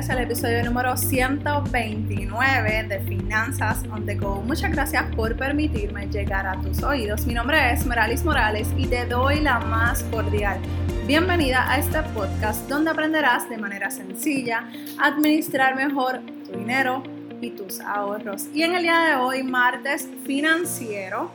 es el episodio número 129 de Finanzas on the Go. Muchas gracias por permitirme llegar a tus oídos. Mi nombre es Meralis Morales y te doy la más cordial bienvenida a este podcast donde aprenderás de manera sencilla a administrar mejor tu dinero y tus ahorros. Y en el día de hoy, martes financiero,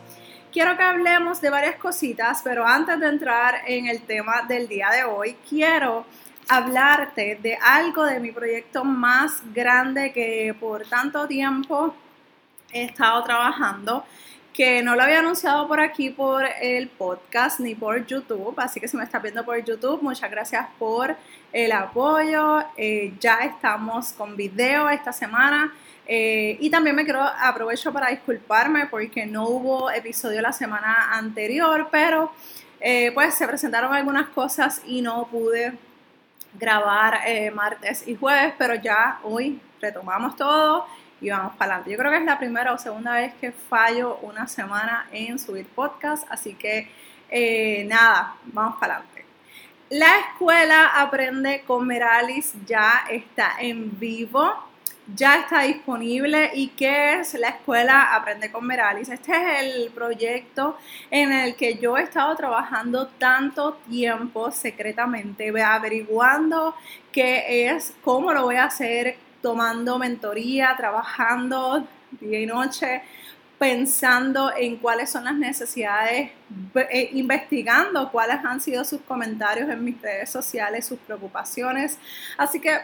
quiero que hablemos de varias cositas, pero antes de entrar en el tema del día de hoy, quiero hablarte de algo de mi proyecto más grande que por tanto tiempo he estado trabajando, que no lo había anunciado por aquí por el podcast ni por YouTube, así que si me estás viendo por YouTube, muchas gracias por el apoyo. Eh, ya estamos con video esta semana. Eh, y también me quiero aprovecho para disculparme porque no hubo episodio la semana anterior, pero eh, pues se presentaron algunas cosas y no pude grabar eh, martes y jueves, pero ya hoy retomamos todo y vamos para adelante. Yo creo que es la primera o segunda vez que fallo una semana en subir podcast, así que eh, nada, vamos para adelante. La escuela Aprende con Meralis ya está en vivo ya está disponible y qué es la escuela Aprende con Meralis. Este es el proyecto en el que yo he estado trabajando tanto tiempo secretamente, averiguando qué es, cómo lo voy a hacer, tomando mentoría, trabajando día y noche pensando en cuáles son las necesidades, eh, investigando cuáles han sido sus comentarios en mis redes sociales, sus preocupaciones. Así que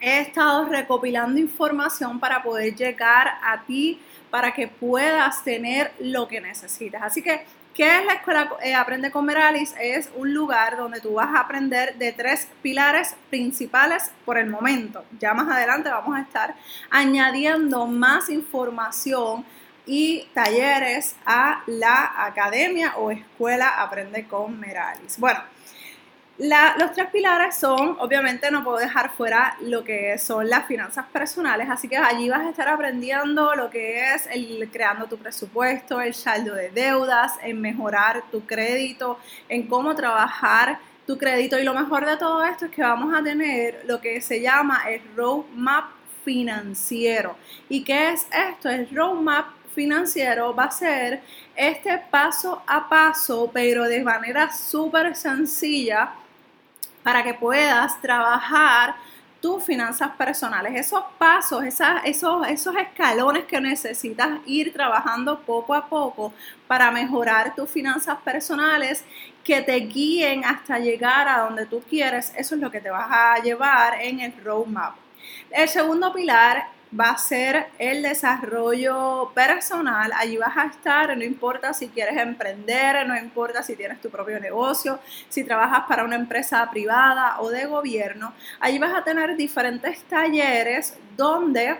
he estado recopilando información para poder llegar a ti, para que puedas tener lo que necesitas. Así que, ¿qué es la escuela eh, Aprende con Meralis? Es un lugar donde tú vas a aprender de tres pilares principales por el momento. Ya más adelante vamos a estar añadiendo más información y talleres a la academia o escuela Aprende con Meralis. Bueno, los tres pilares son, obviamente no puedo dejar fuera lo que son las finanzas personales, así que allí vas a estar aprendiendo lo que es el creando tu presupuesto, el saldo de deudas, en mejorar tu crédito, en cómo trabajar tu crédito y lo mejor de todo esto es que vamos a tener lo que se llama el roadmap financiero. ¿Y qué es esto? El roadmap financiero va a ser este paso a paso, pero de manera súper sencilla para que puedas trabajar tus finanzas personales, esos pasos, esos, esos escalones que necesitas ir trabajando poco a poco para mejorar tus finanzas personales, que te guíen hasta llegar a donde tú quieres, eso es lo que te vas a llevar en el roadmap. El segundo pilar va a ser el desarrollo personal. Allí vas a estar, no importa si quieres emprender, no importa si tienes tu propio negocio, si trabajas para una empresa privada o de gobierno. Allí vas a tener diferentes talleres donde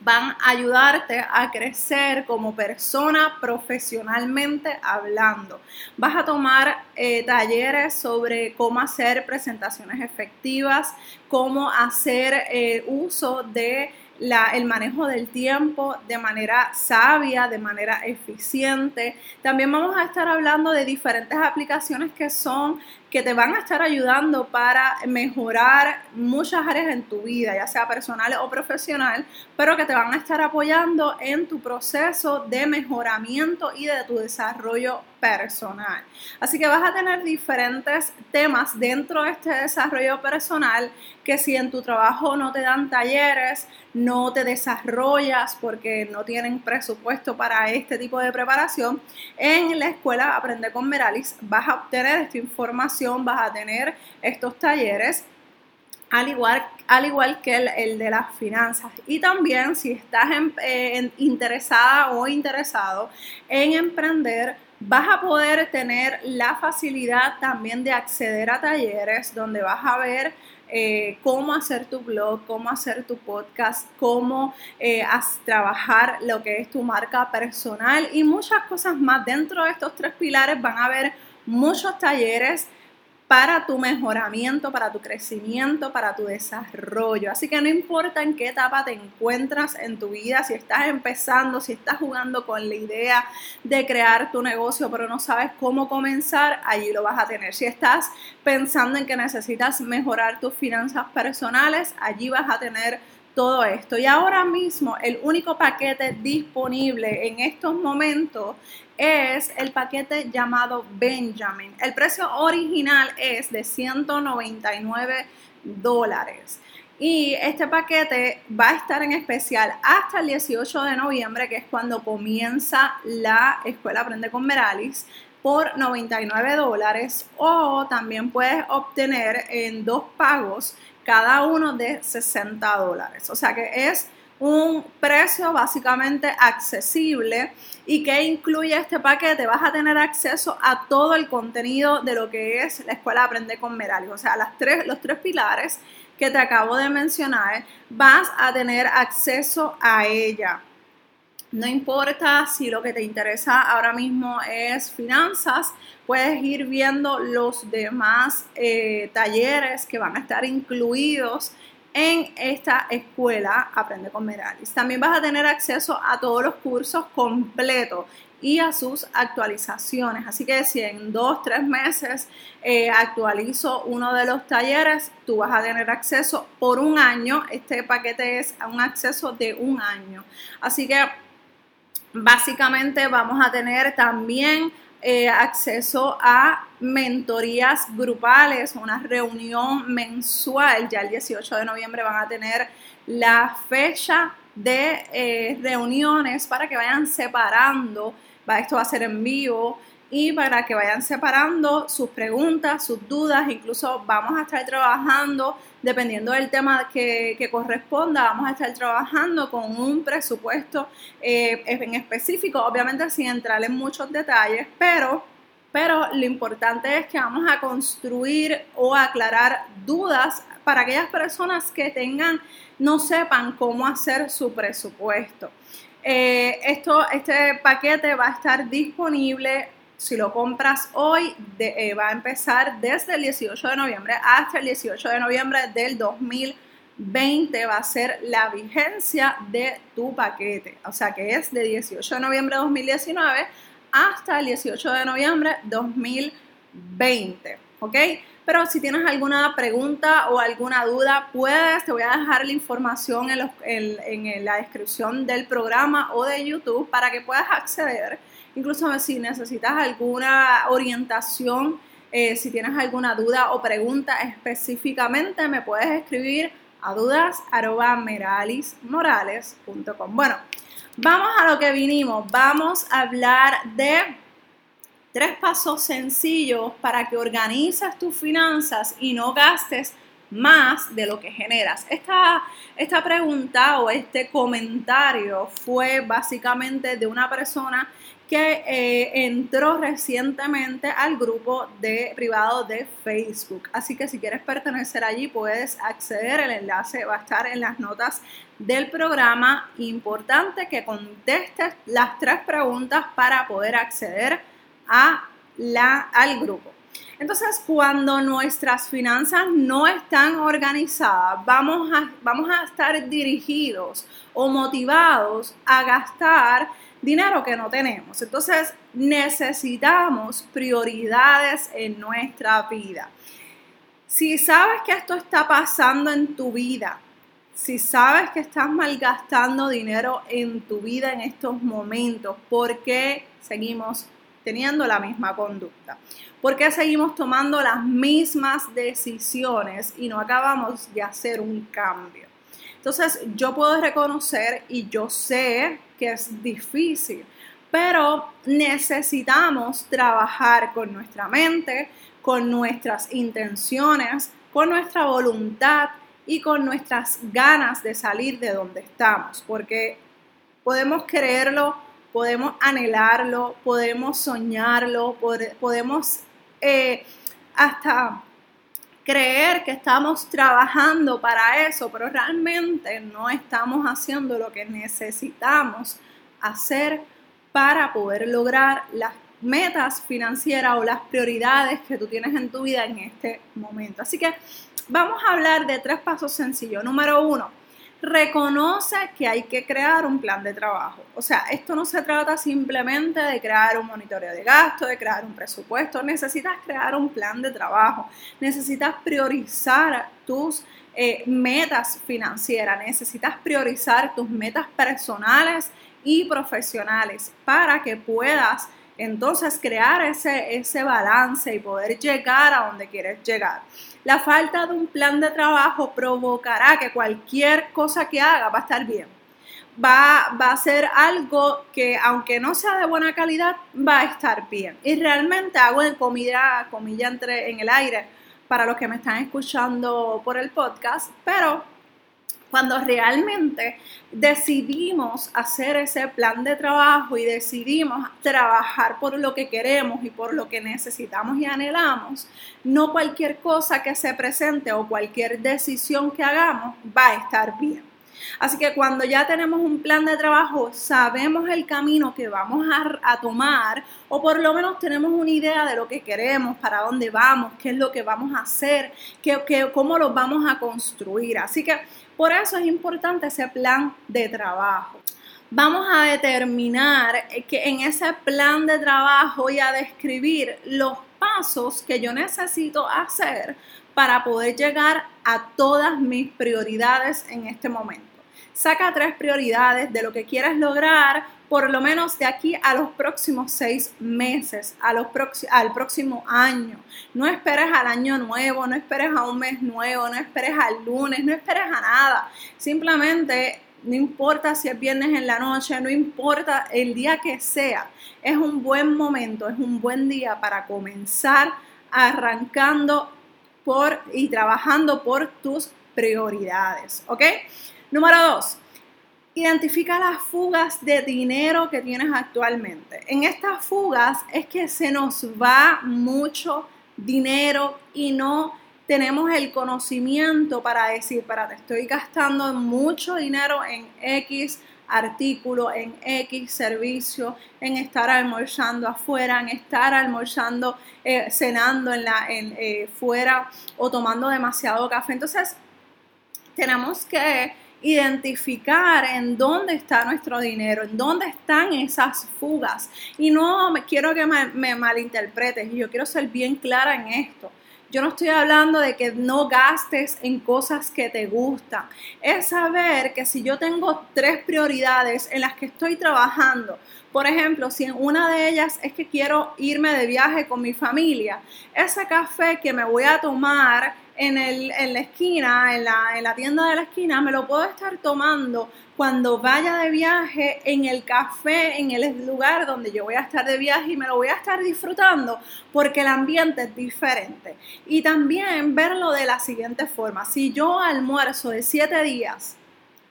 van a ayudarte a crecer como persona profesionalmente hablando. Vas a tomar eh, talleres sobre cómo hacer presentaciones efectivas, cómo hacer eh, uso de el manejo del tiempo de manera sabia, de manera eficiente. También vamos a estar hablando de diferentes aplicaciones que son que te van a estar ayudando para mejorar muchas áreas en tu vida, ya sea personal o profesional, pero que te van a estar apoyando en tu proceso de mejoramiento y de tu desarrollo personal. Así que vas a tener diferentes temas dentro de este desarrollo personal que si en tu trabajo no te dan talleres, no te desarrollas porque no tienen presupuesto para este tipo de preparación, en la escuela Aprende con Meralis vas a obtener esta información, vas a tener estos talleres al igual, al igual que el, de las finanzas. Y también si estás eh, interesada o interesado en emprender, vas a poder tener la facilidad también de acceder a talleres donde vas a ver eh, cómo hacer tu blog, cómo hacer tu podcast, cómo eh, trabajar lo que es tu marca personal y muchas cosas más. Dentro de estos tres pilares van a haber muchos talleres para tu mejoramiento, para tu crecimiento, para tu desarrollo. Así que no importa en qué etapa te encuentras en tu vida, si estás empezando, si estás jugando con la idea de crear tu negocio, pero no sabes cómo comenzar, allí lo vas a tener. Si estás pensando en que necesitas mejorar tus finanzas personales, allí vas a tener todo esto. Y ahora mismo el único paquete disponible en estos momentos es el paquete llamado Benjamin. El precio original es de 199 dólares. Y este paquete va a estar en especial hasta el 18 de noviembre, que es cuando comienza la escuela Aprende con Meralis, por 99 dólares. O también puedes obtener en dos pagos, cada uno de 60 dólares. O sea que es un precio básicamente accesible y que incluye este paquete, vas a tener acceso a todo el contenido de lo que es la escuela Aprende con Merali, o sea, las tres, los tres pilares que te acabo de mencionar, vas a tener acceso a ella. No importa si lo que te interesa ahora mismo es finanzas, puedes ir viendo los demás eh, talleres que van a estar incluidos en esta escuela Aprende con Meralis. También vas a tener acceso a todos los cursos completos y a sus actualizaciones. Así que si en dos, tres meses eh, actualizo uno de los talleres, tú vas a tener acceso por un año. Este paquete es un acceso de un año. Así que básicamente vamos a tener también eh, acceso a mentorías grupales, una reunión mensual. Ya el 18 de noviembre van a tener la fecha de eh, reuniones para que vayan separando. Esto va a ser en vivo y para que vayan separando sus preguntas, sus dudas, incluso vamos a estar trabajando, dependiendo del tema que, corresponda, vamos a estar trabajando con un presupuesto eh, en específico, obviamente sin entrar en muchos detalles, pero, pero lo importante es que vamos a construir o aclarar dudas para aquellas personas que tengan, no sepan cómo hacer su presupuesto. Eh, esto, este paquete va a estar disponible si lo compras hoy, eh, va a empezar desde el 18 de noviembre hasta el 18 de noviembre del 2020 va a ser la vigencia de tu paquete. O sea que es de 18 de noviembre de 2019 hasta el 18 de noviembre de 2020. ¿Ok? Pero si tienes alguna pregunta o alguna duda, puedes, te voy a dejar la información en la descripción del programa o de YouTube para que puedas acceder Incluso si necesitas alguna orientación, eh, si tienes alguna duda o pregunta específicamente, me puedes escribir a dudas.meralismorales.com. Bueno, vamos a lo que vinimos. Vamos a hablar de tres pasos sencillos para que organizas tus finanzas y no gastes más de lo que generas. Esta, esta pregunta o este comentario fue básicamente de una persona que eh, entró recientemente al grupo de privado de Facebook. Así que si quieres pertenecer allí puedes acceder, el enlace va a estar en las notas del programa. Importante que contestes las tres preguntas para poder acceder a la, al grupo. Entonces, cuando nuestras finanzas no están organizadas, vamos a, vamos a estar dirigidos o motivados a gastar dinero que no tenemos. Entonces necesitamos prioridades en nuestra vida. Si sabes que esto está pasando en tu vida, si sabes que estás malgastando dinero en tu vida en estos momentos, ¿por qué seguimos teniendo la misma conducta? ¿Por qué seguimos tomando las mismas decisiones y no acabamos de hacer un cambio? Entonces yo puedo reconocer y yo sé que es difícil, pero necesitamos trabajar con nuestra mente, con nuestras intenciones, con nuestra voluntad y con nuestras ganas de salir de donde estamos, porque podemos quererlo, podemos anhelarlo, podemos soñarlo, podemos eh, hasta creer que estamos trabajando para eso, pero realmente no estamos haciendo lo que necesitamos hacer para poder lograr las metas financieras o las prioridades que tú tienes en tu vida en este momento. Así que vamos a hablar de tres pasos sencillos. Número uno, reconoce que hay que crear un plan de trabajo. O sea, esto no se trata simplemente de crear un monitoreo de gasto, de crear un presupuesto. Necesitas crear un plan de trabajo. Necesitas priorizar tus eh, metas financieras. Necesitas priorizar tus metas personales y profesionales para que puedas entonces crear ese, ese balance y poder llegar a donde quieres llegar. La falta de un plan de trabajo provocará que cualquier cosa que haga va a estar bien. Va, va, a ser algo que aunque no sea de buena calidad, va a estar bien. Y realmente hago en comida, comilla entre en el aire para los que me están escuchando por el podcast, pero cuando realmente decidimos hacer ese plan de trabajo y decidimos trabajar por lo que queremos y por lo que necesitamos y anhelamos, no cualquier cosa que se presente o cualquier decisión que hagamos va a estar bien. Así que cuando ya tenemos un plan de trabajo, sabemos el camino que vamos a, tomar o por lo menos tenemos una idea de lo que queremos, para dónde vamos, qué es lo que vamos a hacer, qué, cómo lo vamos a construir. Así que por eso es importante ese plan de trabajo vamos a determinar que en ese plan de trabajo y a describir los pasos que yo necesito hacer para poder llegar a todas mis prioridades en este momento. Saca tres prioridades de lo que quieras lograr por lo menos de aquí a los próximos seis meses, a los al próximo año. No esperes al año nuevo, no esperes a un mes nuevo, no esperes al lunes, no esperes a nada. Simplemente no importa si es viernes en la noche, no importa el día que sea, es un buen momento, es un buen día para comenzar arrancando por y trabajando por tus prioridades, ¿ok? Número dos, identifica las fugas de dinero que tienes actualmente. En estas fugas es que se nos va mucho dinero y no tenemos el conocimiento para decir, para te estoy gastando mucho dinero en X artículo, en X servicio, en estar almorzando afuera, en estar almorzando, eh, cenando en la, en, eh, fuera o tomando demasiado café. Entonces, tenemos que identificar en dónde está nuestro dinero, en dónde están esas fugas. Y no me quiero que me, me malinterpretes, yo quiero ser bien clara en esto. Yo no estoy hablando de que no gastes en cosas que te gustan. Es saber que si yo tengo tres prioridades en las que estoy trabajando, por ejemplo, si una de ellas es que quiero irme de viaje con mi familia, ese café que me voy a tomar en, el, en la esquina, en la, en la tienda de la esquina, me lo puedo estar tomando cuando vaya de viaje en el café, en el lugar donde yo voy a estar de viaje y me lo voy a estar disfrutando porque el ambiente es diferente. Y también verlo de la siguiente forma. Si yo almuerzo de siete días,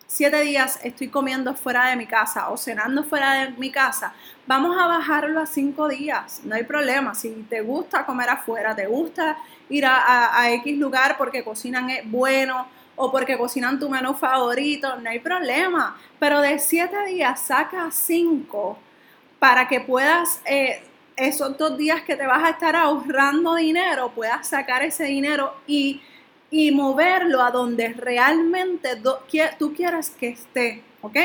siete días estoy comiendo fuera de mi casa o cenando fuera de mi casa, vamos a bajarlo a cinco días, no hay problema. Si te gusta comer afuera, te gusta ir a, a, X lugar porque cocinan bueno o porque cocinan tu menú favorito, no hay problema. Pero de siete días saca cinco para que puedas, eh, esos dos días que te vas a estar ahorrando dinero, puedas sacar ese dinero y y moverlo a donde realmente tú quieras que esté, ¿ok?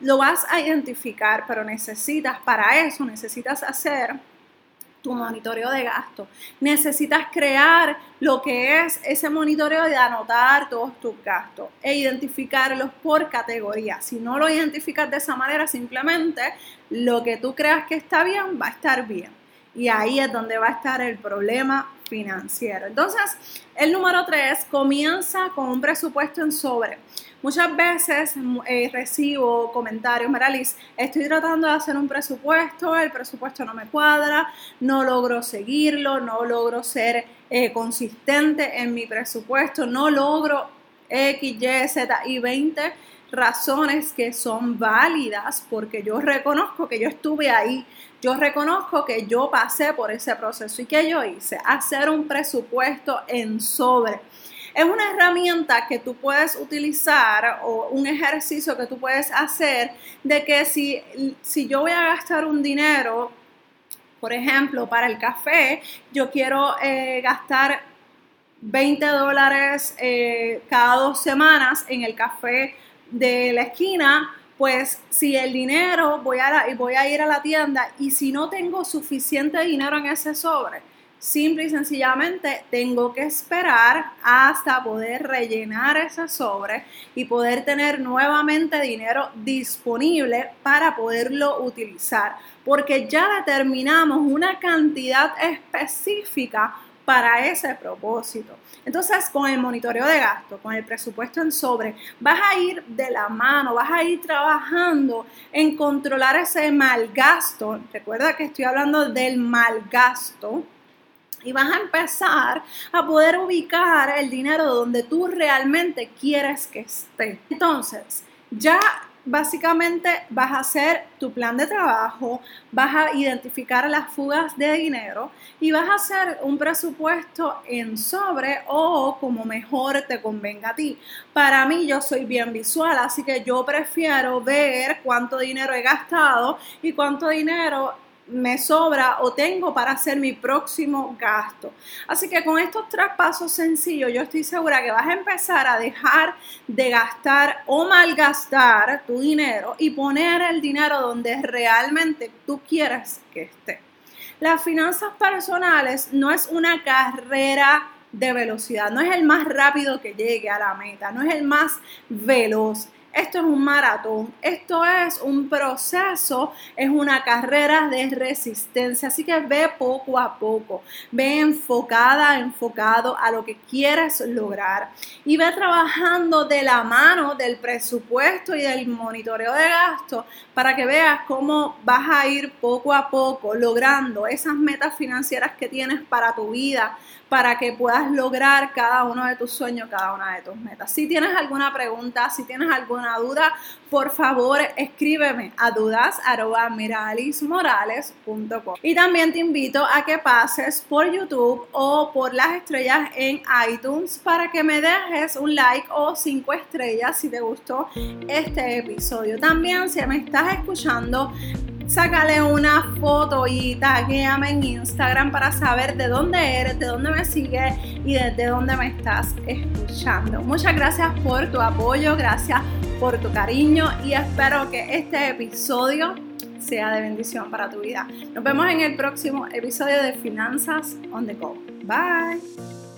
Lo vas a identificar, pero necesitas, para eso necesitas hacer tu monitoreo de gasto. Necesitas crear lo que es ese monitoreo de anotar todos tus gastos e identificarlos por categoría. Si no lo identificas de esa manera, simplemente lo que tú creas que está bien va a estar bien. Y ahí es donde va a estar el problema financiero. Entonces, el número tres comienza con un presupuesto en sobre. Muchas veces eh, recibo comentarios, Meralis, estoy tratando de hacer un presupuesto, el presupuesto no me cuadra, no logro seguirlo, no logro ser eh, consistente en mi presupuesto, no logro X, Y, Z y 20 razones que son válidas porque yo reconozco que yo estuve ahí, yo reconozco que yo pasé por ese proceso. Y que yo hice, hacer un presupuesto en sobre. Es una herramienta que tú puedes utilizar o un ejercicio que tú puedes hacer de que si, si yo voy a gastar un dinero Por ejemplo, para el café, yo quiero eh, gastar 20 dólares eh, cada dos semanas en el café de la esquina, pues si el dinero voy a, ir a la tienda y si no tengo suficiente dinero en ese sobre, simple y sencillamente tengo que esperar hasta poder rellenar ese sobre y poder tener nuevamente dinero disponible para poderlo utilizar, porque ya determinamos una cantidad específica para ese propósito. Entonces, con el monitoreo de gasto, con el presupuesto en sobre, vas a ir de la mano, vas a ir trabajando en controlar ese mal gasto. Recuerda que estoy hablando del mal gasto. Y vas a empezar a poder ubicar el dinero donde tú realmente quieres que esté. Entonces, ya básicamente vas a hacer tu plan de trabajo, vas a identificar las fugas de dinero y vas a hacer un presupuesto en sobre o como mejor te convenga a ti. Para mí yo soy bien visual, así que yo prefiero ver cuánto dinero he gastado y cuánto dinero me sobra o tengo para hacer mi próximo gasto. Así que con estos tres pasos sencillos, yo estoy segura que vas a empezar a dejar de gastar o malgastar tu dinero y poner el dinero donde realmente tú quieres que esté. Las finanzas personales no es una carrera de velocidad, no es el más rápido que llegue a la meta, no es el más veloz esto es un maratón, esto es un proceso, es una carrera de resistencia. Así que ve poco a poco, ve enfocada, enfocado a lo que quieres lograr y ve trabajando de la mano del presupuesto y del monitoreo de gastos para que veas cómo vas a ir poco a poco logrando esas metas financieras que tienes para tu vida, para que puedas lograr cada uno de tus sueños, cada una de tus metas. Si tienes alguna pregunta, si tienes alguna duda, por favor escríbeme a dudas.miralismorales.com. Y también te invito a que pases por YouTube o por las estrellas en iTunes para que me dejes un like o cinco estrellas si te gustó este episodio. También si me estás escuchando sácale una foto y taguéame en Instagram para saber de dónde eres, de dónde me sigues y desde dónde me estás escuchando. Muchas gracias por tu apoyo, gracias por tu cariño y espero que este episodio sea de bendición para tu vida. Nos vemos en el próximo episodio de Finanzas on the Go. Bye.